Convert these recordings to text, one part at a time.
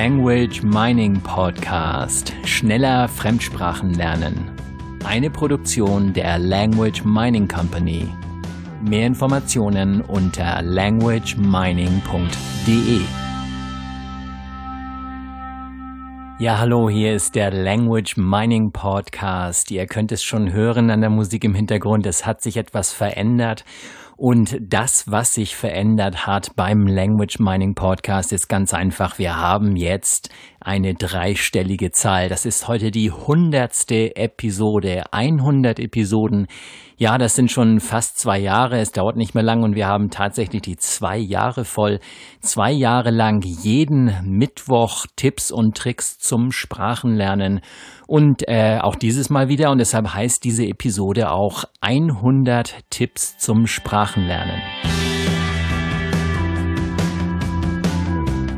Language Mining Podcast. Schneller Fremdsprachen lernen. Eine Produktion der Language Mining Company. Mehr Informationen unter languagemining.de. Ja, hallo, hier ist der Language Mining Podcast. Ihr könnt es schon hören an der Musik im Hintergrund. Es hat sich etwas verändert und das, was sich verändert hat beim Language Mining Podcast, ist ganz einfach. Wir haben jetzt eine dreistellige Zahl. Das ist heute die hundertste Episode. 100 Episoden. Ja, das sind schon fast zwei Jahre. Es dauert nicht mehr lang und wir haben tatsächlich die zwei Jahre voll. Zwei Jahre lang jeden Mittwoch Tipps und Tricks zum Sprachenlernen. Und äh, auch dieses Mal wieder. Und deshalb heißt diese Episode auch 100 Tipps zum Sprachenlernen.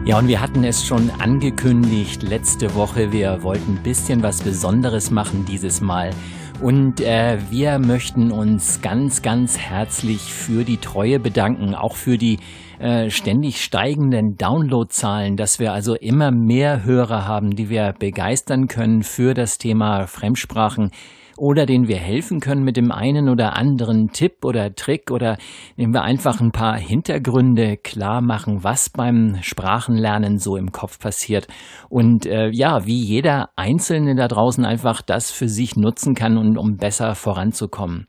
Ja, und wir hatten es schon angekündigt letzte Woche. Wir wollten ein bisschen was Besonderes machen dieses Mal. Und äh, wir möchten uns ganz, ganz herzlich für die Treue bedanken, auch für die äh, ständig steigenden Downloadzahlen, dass wir also immer mehr Hörer haben, die wir begeistern können für das Thema Fremdsprachen oder denen wir helfen können mit dem einen oder anderen Tipp oder Trick oder indem wir einfach ein paar Hintergründe klar machen, was beim Sprachenlernen so im Kopf passiert und äh, ja, wie jeder Einzelne da draußen einfach das für sich nutzen kann und um besser voranzukommen.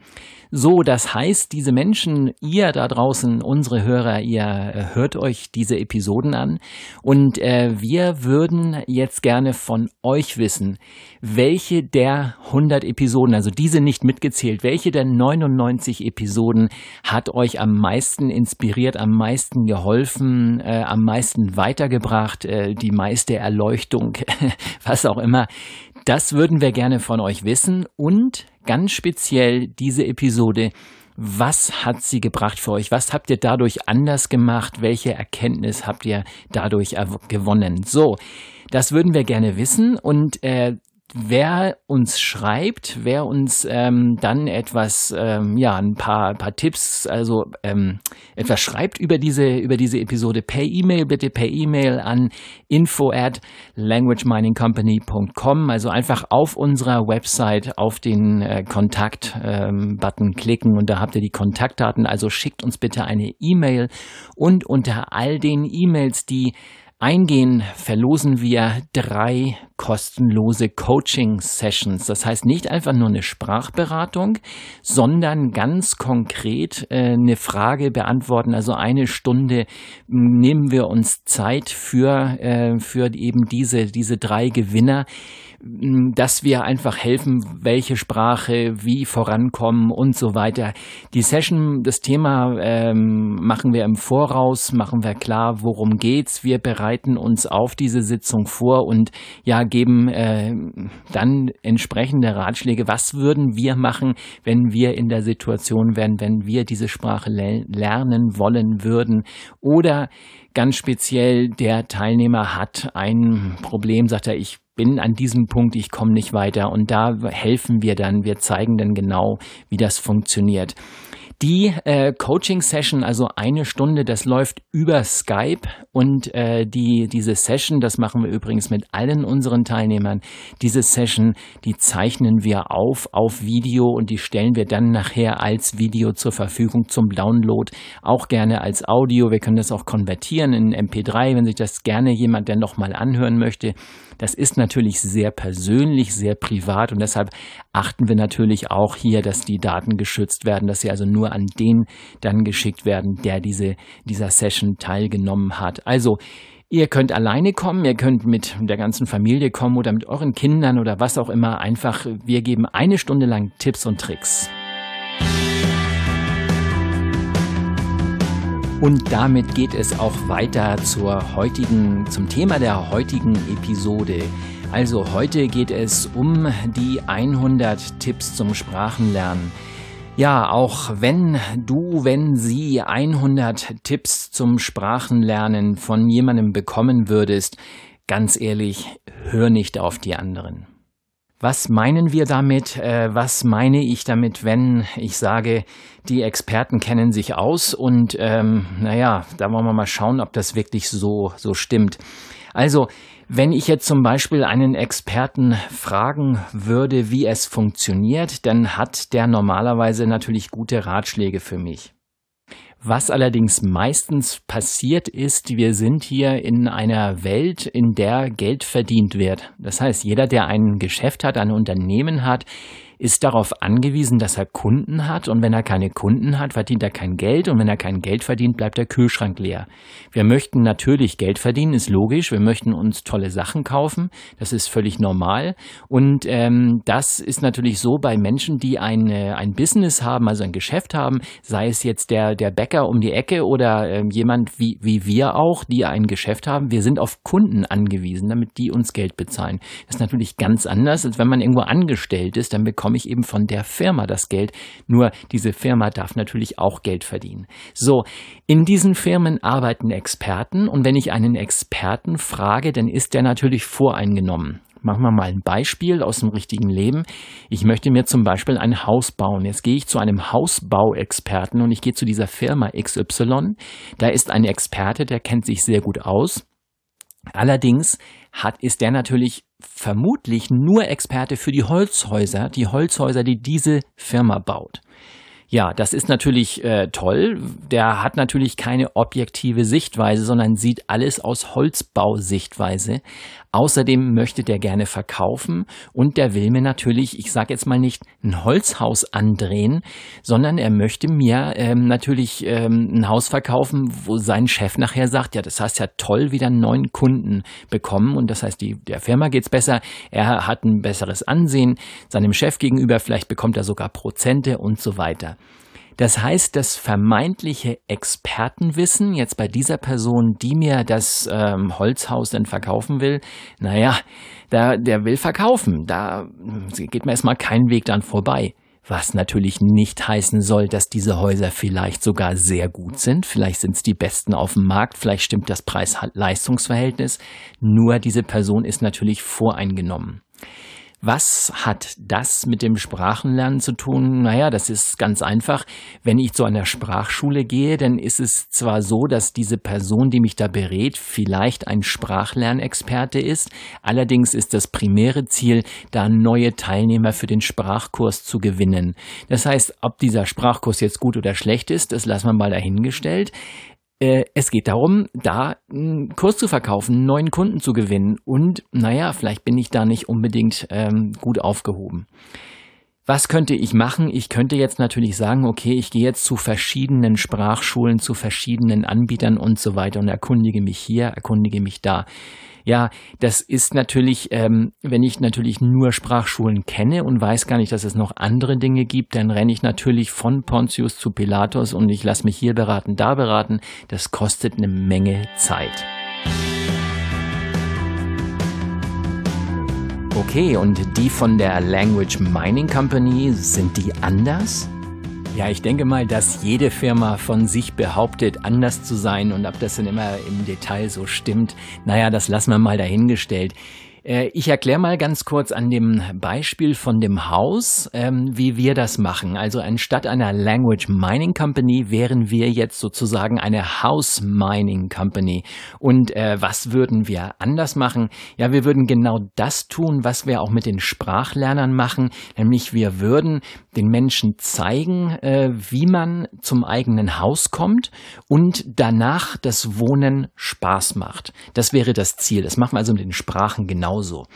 So, das heißt, diese Menschen, ihr da draußen, unsere Hörer, ihr äh, hört euch diese Episoden an und äh, wir würden jetzt gerne von euch wissen, welche der 100 Episoden, also diese nicht mitgezählt, welche der 99 Episoden hat euch am meisten inspiriert, am meisten geholfen, äh, am meisten weitergebracht, äh, die meiste Erleuchtung, was auch immer. Das würden wir gerne von euch wissen und ganz speziell diese Episode. Was hat sie gebracht für euch? Was habt ihr dadurch anders gemacht? Welche Erkenntnis habt ihr dadurch gewonnen? So, das würden wir gerne wissen und äh, wer uns schreibt, wer uns ähm, dann etwas, ähm, ja, ein paar, paar Tipps, also ähm, etwas schreibt über diese, über diese Episode per E-Mail, bitte per E-Mail an info at languageminingcompany.com, also einfach auf unserer Website auf den äh, Kontakt-Button ähm, klicken und da habt ihr die Kontaktdaten, also schickt uns bitte eine E-Mail und unter all den E-Mails, die eingehen, verlosen wir drei kostenlose Coaching-Sessions. Das heißt nicht einfach nur eine Sprachberatung, sondern ganz konkret äh, eine Frage beantworten. Also eine Stunde nehmen wir uns Zeit für, äh, für eben diese, diese drei Gewinner dass wir einfach helfen, welche Sprache, wie vorankommen und so weiter. Die Session, das Thema ähm, machen wir im Voraus, machen wir klar, worum geht's. Wir bereiten uns auf diese Sitzung vor und ja, geben äh, dann entsprechende Ratschläge. Was würden wir machen, wenn wir in der Situation wären, wenn wir diese Sprache le lernen wollen würden? Oder ganz speziell, der Teilnehmer hat ein Problem, sagt er, ich bin an diesem Punkt, ich komme nicht weiter. Und da helfen wir dann, wir zeigen dann genau, wie das funktioniert. Die äh, Coaching-Session, also eine Stunde, das läuft über Skype und äh, die, diese Session, das machen wir übrigens mit allen unseren Teilnehmern, diese Session, die zeichnen wir auf auf Video und die stellen wir dann nachher als Video zur Verfügung zum Download, auch gerne als Audio. Wir können das auch konvertieren in MP3, wenn sich das gerne jemand dann nochmal anhören möchte. Das ist natürlich sehr persönlich, sehr privat und deshalb achten wir natürlich auch hier, dass die Daten geschützt werden, dass sie also nur an den dann geschickt werden, der diese, dieser Session teilgenommen hat. Also, Ihr könnt alleine kommen, ihr könnt mit der ganzen Familie kommen oder mit euren Kindern oder was auch immer. Einfach, wir geben eine Stunde lang Tipps und Tricks. Und damit geht es auch weiter zur heutigen, zum Thema der heutigen Episode. Also heute geht es um die 100 Tipps zum Sprachenlernen. Ja, auch wenn du, wenn sie 100 Tipps zum Sprachenlernen von jemandem bekommen würdest, ganz ehrlich, hör nicht auf die anderen. Was meinen wir damit? Äh, was meine ich damit, wenn ich sage, die Experten kennen sich aus und ähm, naja, da wollen wir mal schauen, ob das wirklich so, so stimmt. Also, wenn ich jetzt zum Beispiel einen Experten fragen würde, wie es funktioniert, dann hat der normalerweise natürlich gute Ratschläge für mich. Was allerdings meistens passiert ist, wir sind hier in einer Welt, in der Geld verdient wird. Das heißt, jeder, der ein Geschäft hat, ein Unternehmen hat, ist darauf angewiesen, dass er Kunden hat und wenn er keine Kunden hat, verdient er kein Geld und wenn er kein Geld verdient, bleibt der Kühlschrank leer. Wir möchten natürlich Geld verdienen, ist logisch. Wir möchten uns tolle Sachen kaufen, das ist völlig normal und ähm, das ist natürlich so bei Menschen, die ein, ein Business haben, also ein Geschäft haben, sei es jetzt der, der Bäcker um die Ecke oder ähm, jemand wie, wie wir auch, die ein Geschäft haben. Wir sind auf Kunden angewiesen, damit die uns Geld bezahlen. Das ist natürlich ganz anders, als wenn man irgendwo angestellt ist, dann bekommt bekomme ich eben von der Firma das Geld. Nur diese Firma darf natürlich auch Geld verdienen. So, in diesen Firmen arbeiten Experten und wenn ich einen Experten frage, dann ist der natürlich voreingenommen. Machen wir mal ein Beispiel aus dem richtigen Leben. Ich möchte mir zum Beispiel ein Haus bauen. Jetzt gehe ich zu einem Hausbauexperten und ich gehe zu dieser Firma XY. Da ist ein Experte, der kennt sich sehr gut aus. Allerdings hat, ist der natürlich vermutlich nur Experte für die Holzhäuser, die Holzhäuser, die diese Firma baut. Ja, das ist natürlich äh, toll. Der hat natürlich keine objektive Sichtweise, sondern sieht alles aus Holzbausichtweise. Außerdem möchte der gerne verkaufen und der will mir natürlich, ich sage jetzt mal nicht ein Holzhaus andrehen, sondern er möchte mir ähm, natürlich ähm, ein Haus verkaufen, wo sein Chef nachher sagt, ja, das heißt ja toll, wieder einen neuen Kunden bekommen und das heißt, die, der Firma geht's besser, er hat ein besseres Ansehen seinem Chef gegenüber, vielleicht bekommt er sogar Prozente und so weiter. Das heißt, das vermeintliche Expertenwissen jetzt bei dieser Person, die mir das ähm, Holzhaus dann verkaufen will, naja, da, der will verkaufen. Da geht mir erstmal kein Weg dann vorbei. Was natürlich nicht heißen soll, dass diese Häuser vielleicht sogar sehr gut sind. Vielleicht sind es die besten auf dem Markt. Vielleicht stimmt das Preis-Leistungsverhältnis. Nur diese Person ist natürlich voreingenommen. Was hat das mit dem Sprachenlernen zu tun? Naja, das ist ganz einfach. Wenn ich zu einer Sprachschule gehe, dann ist es zwar so, dass diese Person, die mich da berät, vielleicht ein Sprachlernexperte ist. Allerdings ist das primäre Ziel, da neue Teilnehmer für den Sprachkurs zu gewinnen. Das heißt, ob dieser Sprachkurs jetzt gut oder schlecht ist, das lassen wir mal dahingestellt. Äh, es geht darum, da einen Kurs zu verkaufen, einen neuen Kunden zu gewinnen. Und naja, vielleicht bin ich da nicht unbedingt ähm, gut aufgehoben. Was könnte ich machen? Ich könnte jetzt natürlich sagen, okay, ich gehe jetzt zu verschiedenen Sprachschulen, zu verschiedenen Anbietern und so weiter und erkundige mich hier, erkundige mich da. Ja, das ist natürlich, ähm, wenn ich natürlich nur Sprachschulen kenne und weiß gar nicht, dass es noch andere Dinge gibt, dann renne ich natürlich von Pontius zu Pilatus und ich lasse mich hier beraten, da beraten. Das kostet eine Menge Zeit. Okay, und die von der Language Mining Company, sind die anders? Ja, ich denke mal, dass jede Firma von sich behauptet, anders zu sein und ob das dann immer im Detail so stimmt, naja, das lassen wir mal dahingestellt. Äh, ich erkläre mal ganz kurz an dem Beispiel von dem Haus, ähm, wie wir das machen. Also anstatt einer Language Mining Company wären wir jetzt sozusagen eine House Mining Company. Und äh, was würden wir anders machen? Ja, wir würden genau das tun, was wir auch mit den Sprachlernern machen, nämlich wir würden den Menschen zeigen, äh, wie man zum eigenen Haus kommt und danach das Wohnen Spaß macht. Das wäre das Ziel. Das machen wir also mit den Sprachen genau genauso.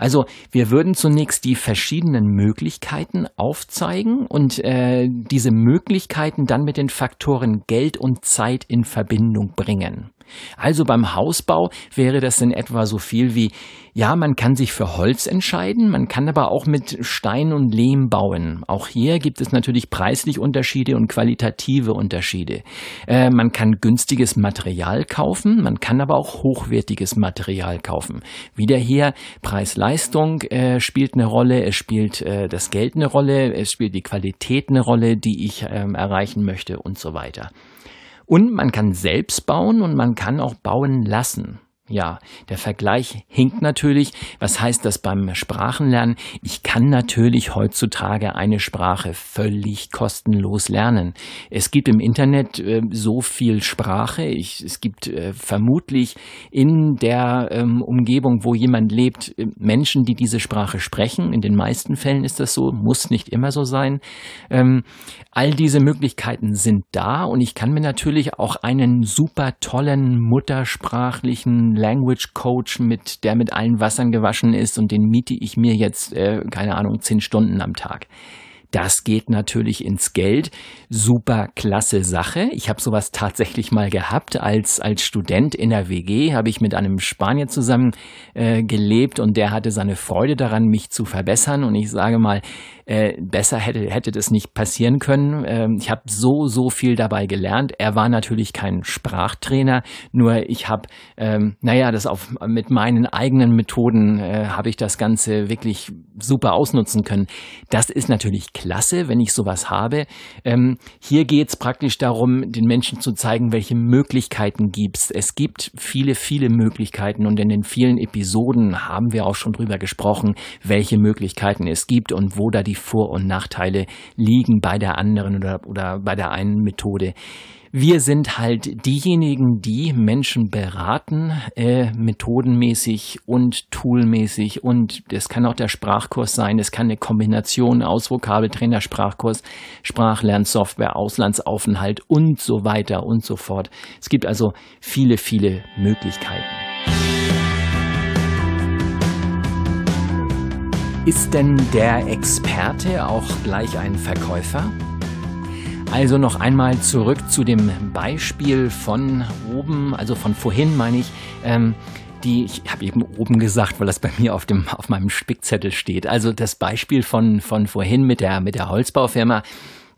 Also wir würden zunächst die verschiedenen Möglichkeiten aufzeigen und äh, diese Möglichkeiten dann mit den Faktoren Geld und Zeit in Verbindung bringen. Also beim Hausbau wäre das in etwa so viel wie, ja, man kann sich für Holz entscheiden, man kann aber auch mit Stein und Lehm bauen. Auch hier gibt es natürlich preislich Unterschiede und qualitative Unterschiede. Äh, man kann günstiges Material kaufen, man kann aber auch hochwertiges Material kaufen. Wieder hier Preis-Leistung äh, spielt eine Rolle, es spielt äh, das Geld eine Rolle, es spielt die Qualität eine Rolle, die ich ähm, erreichen möchte und so weiter. Und man kann selbst bauen und man kann auch bauen lassen. Ja, der Vergleich hinkt natürlich. Was heißt das beim Sprachenlernen? Ich kann natürlich heutzutage eine Sprache völlig kostenlos lernen. Es gibt im Internet äh, so viel Sprache. Ich, es gibt äh, vermutlich in der ähm, Umgebung, wo jemand lebt, äh, Menschen, die diese Sprache sprechen. In den meisten Fällen ist das so, muss nicht immer so sein. Ähm, all diese Möglichkeiten sind da und ich kann mir natürlich auch einen super tollen muttersprachlichen Language Coach mit, der mit allen Wassern gewaschen ist und den miete ich mir jetzt, äh, keine Ahnung, zehn Stunden am Tag. Das geht natürlich ins Geld. Super klasse Sache. Ich habe sowas tatsächlich mal gehabt. Als, als Student in der WG habe ich mit einem Spanier zusammen äh, gelebt und der hatte seine Freude daran, mich zu verbessern. Und ich sage mal, äh, besser hätte, hätte das nicht passieren können. Ähm, ich habe so, so viel dabei gelernt. Er war natürlich kein Sprachtrainer, nur ich habe, ähm, naja, das auf, mit meinen eigenen Methoden äh, habe ich das Ganze wirklich super ausnutzen können. Das ist natürlich klasse, wenn ich sowas habe. Ähm, hier geht es praktisch darum, den Menschen zu zeigen, welche Möglichkeiten gibt's. Es gibt viele, viele Möglichkeiten und in den vielen Episoden haben wir auch schon drüber gesprochen, welche Möglichkeiten es gibt und wo da die vor- und Nachteile liegen bei der anderen oder, oder bei der einen Methode. Wir sind halt diejenigen, die Menschen beraten, äh, methodenmäßig und toolmäßig. Und das kann auch der Sprachkurs sein. Es kann eine Kombination aus Vokabeltrainer, Sprachkurs, Sprachlernsoftware, Auslandsaufenthalt und so weiter und so fort. Es gibt also viele, viele Möglichkeiten. Ist denn der Experte auch gleich ein Verkäufer? Also noch einmal zurück zu dem Beispiel von oben, also von vorhin meine ich. Ähm, die, ich habe eben oben gesagt, weil das bei mir auf dem auf meinem Spickzettel steht. Also das Beispiel von von vorhin mit der mit der Holzbaufirma.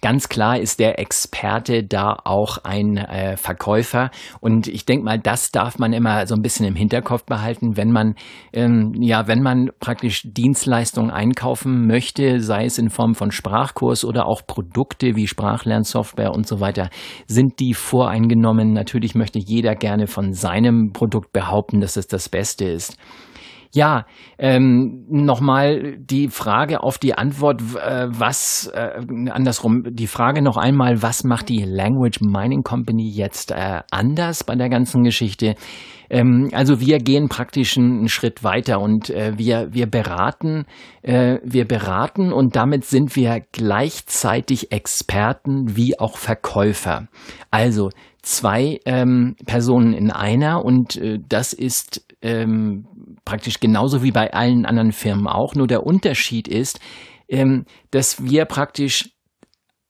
Ganz klar ist der Experte da auch ein äh, Verkäufer. Und ich denke mal, das darf man immer so ein bisschen im Hinterkopf behalten, wenn man, ähm, ja, wenn man praktisch Dienstleistungen einkaufen möchte, sei es in Form von Sprachkurs oder auch Produkte wie Sprachlernsoftware und so weiter, sind die voreingenommen. Natürlich möchte jeder gerne von seinem Produkt behaupten, dass es das Beste ist. Ja, ähm, nochmal die Frage auf die Antwort, äh, was, äh, andersrum, die Frage noch einmal, was macht die Language Mining Company jetzt äh, anders bei der ganzen Geschichte? Ähm, also wir gehen praktisch einen Schritt weiter und äh, wir, wir beraten, äh, wir beraten und damit sind wir gleichzeitig Experten wie auch Verkäufer. Also zwei ähm, Personen in einer und äh, das ist ähm, praktisch genauso wie bei allen anderen Firmen auch. Nur der Unterschied ist, ähm, dass wir praktisch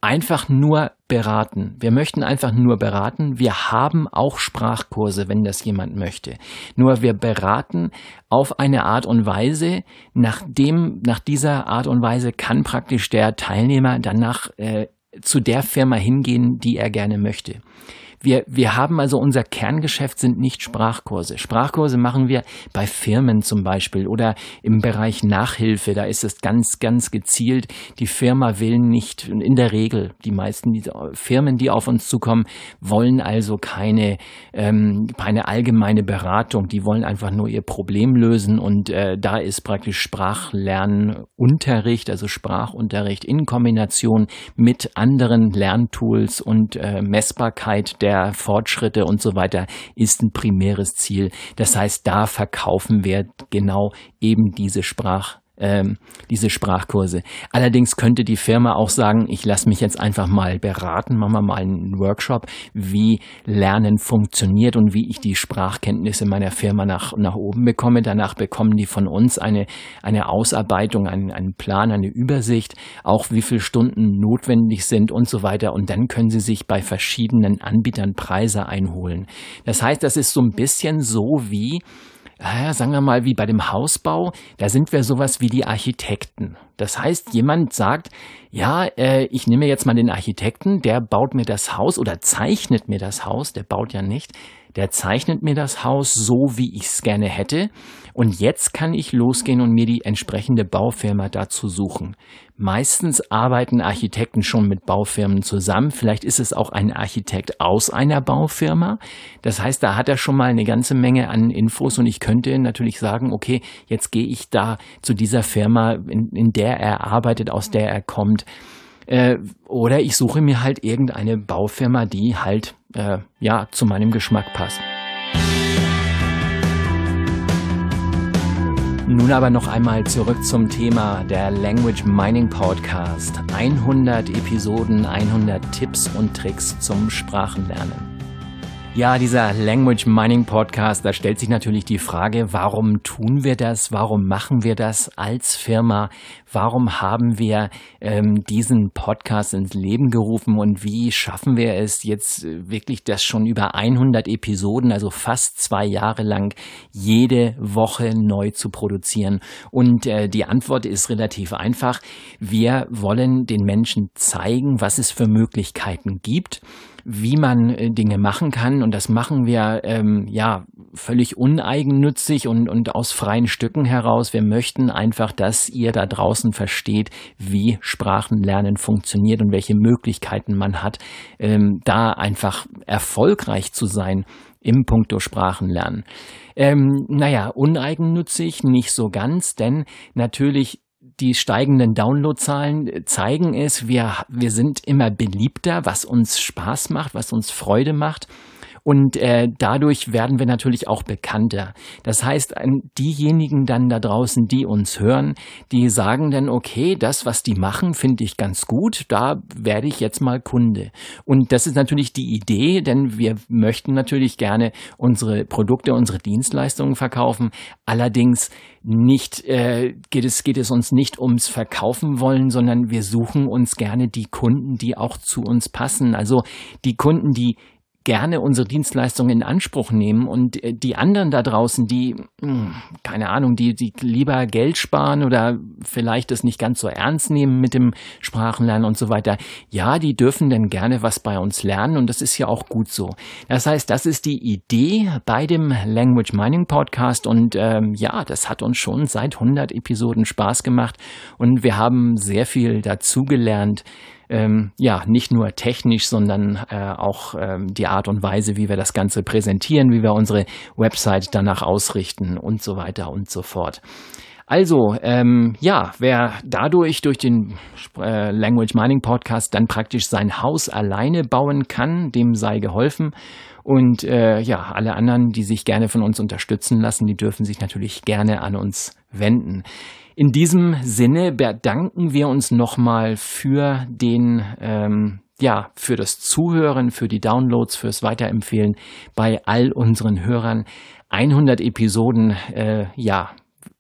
einfach nur beraten. Wir möchten einfach nur beraten. Wir haben auch Sprachkurse, wenn das jemand möchte. Nur wir beraten auf eine Art und Weise, nach dem, nach dieser Art und Weise kann praktisch der Teilnehmer danach äh, zu der Firma hingehen, die er gerne möchte. Wir, wir haben also unser Kerngeschäft sind nicht Sprachkurse. Sprachkurse machen wir bei Firmen zum Beispiel oder im Bereich Nachhilfe. Da ist es ganz, ganz gezielt. Die Firma will nicht, in der Regel, die meisten die Firmen, die auf uns zukommen, wollen also keine, ähm, keine allgemeine Beratung. Die wollen einfach nur ihr Problem lösen und äh, da ist praktisch Sprachlernunterricht, also Sprachunterricht in Kombination mit anderen Lerntools und äh, Messbarkeit der der Fortschritte und so weiter ist ein primäres Ziel. Das heißt, da verkaufen wir genau eben diese Sprach ähm, diese Sprachkurse. Allerdings könnte die Firma auch sagen, ich lasse mich jetzt einfach mal beraten, machen wir mal einen Workshop, wie Lernen funktioniert und wie ich die Sprachkenntnisse meiner Firma nach, nach oben bekomme. Danach bekommen die von uns eine, eine Ausarbeitung, einen, einen Plan, eine Übersicht, auch wie viele Stunden notwendig sind und so weiter. Und dann können sie sich bei verschiedenen Anbietern Preise einholen. Das heißt, das ist so ein bisschen so wie, ja, sagen wir mal, wie bei dem Hausbau, da sind wir sowas wie die Architekten. Das heißt, jemand sagt, ja, äh, ich nehme jetzt mal den Architekten, der baut mir das Haus oder zeichnet mir das Haus, der baut ja nicht, der zeichnet mir das Haus so, wie ich es gerne hätte. Und jetzt kann ich losgehen und mir die entsprechende Baufirma dazu suchen. Meistens arbeiten Architekten schon mit Baufirmen zusammen. Vielleicht ist es auch ein Architekt aus einer Baufirma. Das heißt, da hat er schon mal eine ganze Menge an Infos und ich könnte natürlich sagen, okay, jetzt gehe ich da zu dieser Firma, in, in der er arbeitet, aus der er kommt. Äh, oder ich suche mir halt irgendeine Baufirma, die halt äh, ja zu meinem Geschmack passt. Nun aber noch einmal zurück zum Thema der Language Mining Podcast. 100 Episoden, 100 Tipps und Tricks zum Sprachenlernen. Ja, dieser Language Mining Podcast, da stellt sich natürlich die Frage, warum tun wir das? Warum machen wir das als Firma? Warum haben wir ähm, diesen Podcast ins Leben gerufen und wie schaffen wir es jetzt wirklich das schon über 100 Episoden, also fast zwei Jahre lang, jede Woche neu zu produzieren? Und äh, die Antwort ist relativ einfach. Wir wollen den Menschen zeigen, was es für Möglichkeiten gibt wie man äh, Dinge machen kann. Und das machen wir ähm, ja völlig uneigennützig und, und aus freien Stücken heraus. Wir möchten einfach, dass ihr da draußen versteht, wie Sprachenlernen funktioniert und welche Möglichkeiten man hat, ähm, da einfach erfolgreich zu sein im Punkto Sprachenlernen. Ähm, naja, uneigennützig nicht so ganz, denn natürlich die steigenden Downloadzahlen zeigen es, wir, wir sind immer beliebter, was uns Spaß macht, was uns Freude macht. Und äh, dadurch werden wir natürlich auch bekannter. Das heißt, diejenigen dann da draußen, die uns hören, die sagen dann, okay, das, was die machen, finde ich ganz gut, da werde ich jetzt mal Kunde. Und das ist natürlich die Idee, denn wir möchten natürlich gerne unsere Produkte, unsere Dienstleistungen verkaufen. Allerdings nicht äh, geht es geht es uns nicht ums Verkaufen wollen, sondern wir suchen uns gerne die Kunden, die auch zu uns passen. Also die Kunden, die gerne unsere Dienstleistungen in Anspruch nehmen und äh, die anderen da draußen, die, hm, keine Ahnung, die, die lieber Geld sparen oder vielleicht das nicht ganz so ernst nehmen mit dem Sprachenlernen und so weiter, ja, die dürfen dann gerne was bei uns lernen und das ist ja auch gut so. Das heißt, das ist die Idee bei dem Language Mining Podcast und ähm, ja, das hat uns schon seit 100 Episoden Spaß gemacht und wir haben sehr viel dazugelernt ähm, ja nicht nur technisch, sondern äh, auch ähm, die Art und Weise, wie wir das Ganze präsentieren, wie wir unsere Website danach ausrichten und so weiter und so fort. Also, ähm, ja, wer dadurch durch den äh, Language Mining Podcast dann praktisch sein Haus alleine bauen kann, dem sei geholfen. Und äh, ja, alle anderen, die sich gerne von uns unterstützen lassen, die dürfen sich natürlich gerne an uns wenden. In diesem Sinne bedanken wir uns nochmal für den, ähm, ja, für das Zuhören, für die Downloads, fürs Weiterempfehlen bei all unseren Hörern. 100 Episoden, äh, ja,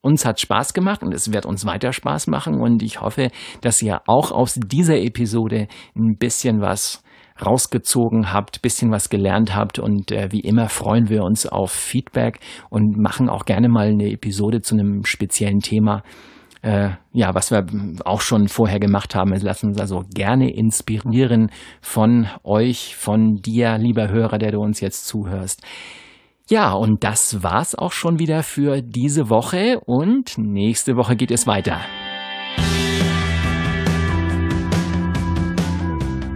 uns hat Spaß gemacht und es wird uns weiter Spaß machen und ich hoffe, dass ihr auch aus dieser Episode ein bisschen was rausgezogen habt, bisschen was gelernt habt und äh, wie immer freuen wir uns auf Feedback und machen auch gerne mal eine Episode zu einem speziellen Thema. Äh, ja, was wir auch schon vorher gemacht haben. Wir lassen uns also gerne inspirieren von euch, von dir, lieber Hörer, der du uns jetzt zuhörst. Ja, und das war's auch schon wieder für diese Woche und nächste Woche geht es weiter.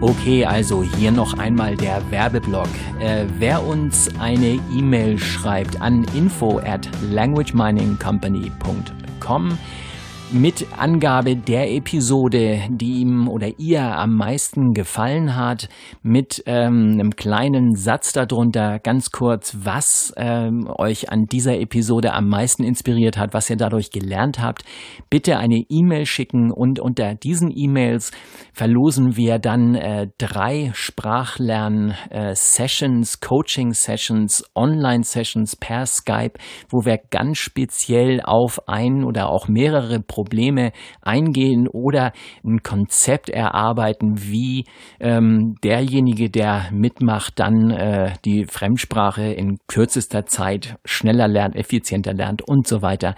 Okay, also hier noch einmal der Werbeblock. Äh, wer uns eine E-Mail schreibt an info at languageminingcompany.com, mit Angabe der Episode, die ihm oder ihr am meisten gefallen hat, mit ähm, einem kleinen Satz darunter, ganz kurz, was ähm, euch an dieser Episode am meisten inspiriert hat, was ihr dadurch gelernt habt, bitte eine E-Mail schicken und unter diesen E-Mails verlosen wir dann äh, drei Sprachlern-Sessions, äh, Coaching-Sessions, Online-Sessions per Skype, wo wir ganz speziell auf ein oder auch mehrere Probleme eingehen oder ein Konzept erarbeiten, wie ähm, derjenige, der mitmacht, dann äh, die Fremdsprache in kürzester Zeit schneller lernt, effizienter lernt und so weiter.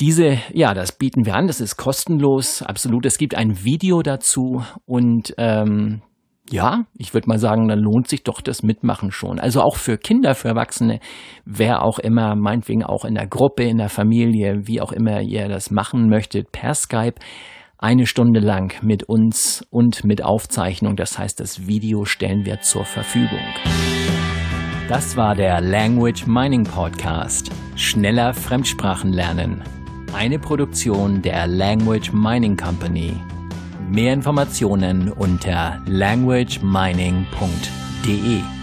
Diese, ja, das bieten wir an, das ist kostenlos, absolut. Es gibt ein Video dazu und ähm, ja, ich würde mal sagen, dann lohnt sich doch das Mitmachen schon. Also auch für Kinder, für Erwachsene, wer auch immer, meinetwegen auch in der Gruppe, in der Familie, wie auch immer ihr das machen möchtet, per Skype, eine Stunde lang mit uns und mit Aufzeichnung. Das heißt, das Video stellen wir zur Verfügung. Das war der Language Mining Podcast. Schneller Fremdsprachen lernen. Eine Produktion der Language Mining Company. Mehr Informationen unter languagemining.de.